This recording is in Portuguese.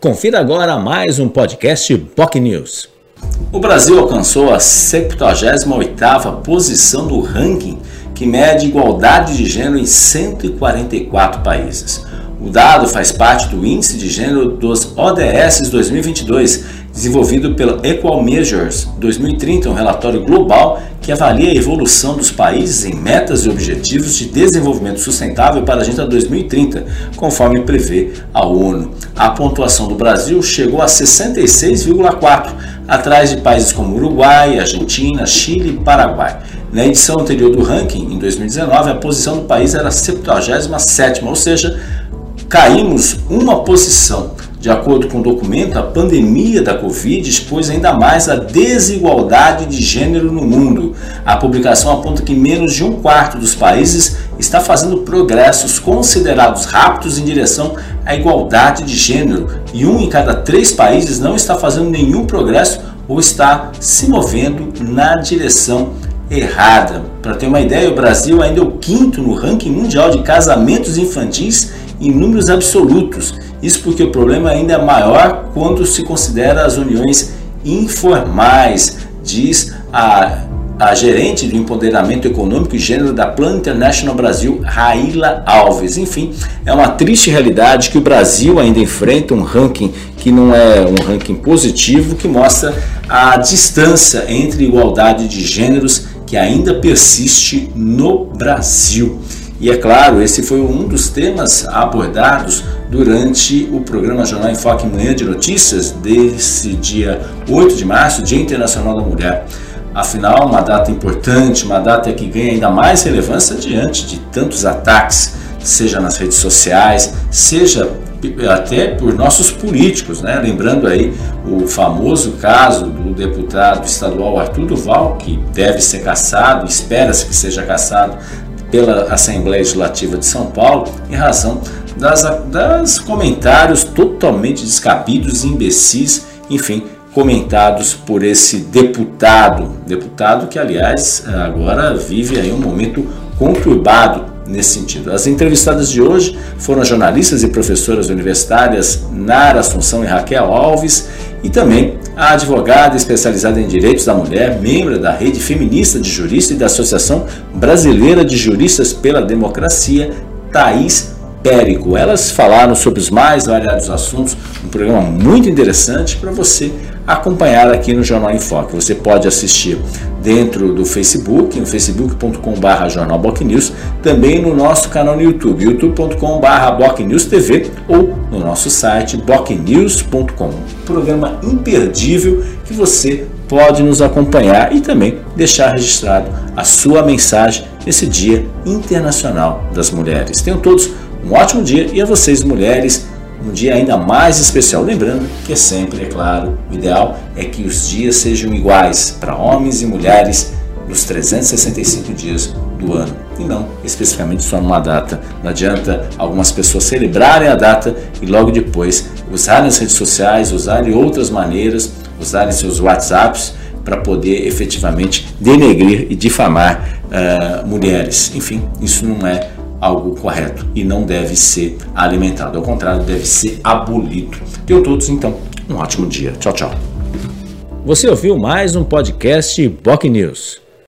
Confira agora mais um podcast POC News. O Brasil alcançou a 78ª posição do ranking que mede igualdade de gênero em 144 países. O dado faz parte do Índice de Gênero dos ODS 2022, desenvolvido pela Equal Measures 2030, um relatório global que avalia a evolução dos países em metas e objetivos de desenvolvimento sustentável para a Agenda 2030, conforme prevê a ONU. A pontuação do Brasil chegou a 66,4, atrás de países como Uruguai, Argentina, Chile e Paraguai. Na edição anterior do ranking, em 2019, a posição do país era a 77, ou seja, caímos uma posição. De acordo com o documento, a pandemia da Covid expôs ainda mais a desigualdade de gênero no mundo. A publicação aponta que menos de um quarto dos países está fazendo progressos considerados rápidos em direção à igualdade de gênero e um em cada três países não está fazendo nenhum progresso ou está se movendo na direção errada. Para ter uma ideia, o Brasil ainda é o quinto no ranking mundial de casamentos infantis em números absolutos. Isso porque o problema ainda é maior quando se considera as uniões informais, diz a, a gerente do empoderamento econômico e gênero da Plan International Brasil, Raíla Alves. Enfim, é uma triste realidade que o Brasil ainda enfrenta um ranking que não é um ranking positivo, que mostra a distância entre igualdade de gêneros que ainda persiste no Brasil. E é claro, esse foi um dos temas abordados durante o programa Jornal em Foque Manhã de Notícias desse dia 8 de março, Dia Internacional da Mulher. Afinal, uma data importante, uma data que ganha ainda mais relevância diante de tantos ataques, seja nas redes sociais, seja até por nossos políticos, né? Lembrando aí o famoso caso do deputado estadual Arthur Duval, que deve ser caçado, espera-se que seja caçado pela Assembleia Legislativa de São Paulo em razão das, das comentários totalmente descabidos imbecis, enfim, comentados por esse deputado, deputado que aliás agora vive aí um momento conturbado nesse sentido. As entrevistadas de hoje foram jornalistas e professoras universitárias Nara Assunção e Raquel Alves e também a advogada especializada em direitos da mulher, membro da Rede Feminista de Juristas e da Associação Brasileira de Juristas pela Democracia, Thaís Périco. Elas falaram sobre os mais variados assuntos, um programa muito interessante para você acompanhar aqui no Jornal em Foque. Você pode assistir dentro do Facebook, no facebook.com.br Jornal News, também no nosso canal no YouTube, youtube.com.br TV ou no nosso site bocnews.com. Programa imperdível que você pode nos acompanhar e também deixar registrado a sua mensagem nesse Dia Internacional das Mulheres. Tenham todos um ótimo dia e a vocês, mulheres, um dia ainda mais especial. Lembrando que é sempre, é claro, o ideal é que os dias sejam iguais para homens e mulheres nos 365 dias do ano e não especificamente só numa data. Não adianta algumas pessoas celebrarem a data e logo depois usarem as redes sociais, usarem outras maneiras, usarem seus WhatsApps para poder efetivamente denegrir e difamar uh, mulheres. Enfim, isso não é algo correto e não deve ser alimentado. Ao contrário, deve ser abolido. Tenham todos, então, um ótimo dia. Tchau, tchau. Você ouviu mais um podcast Boc News.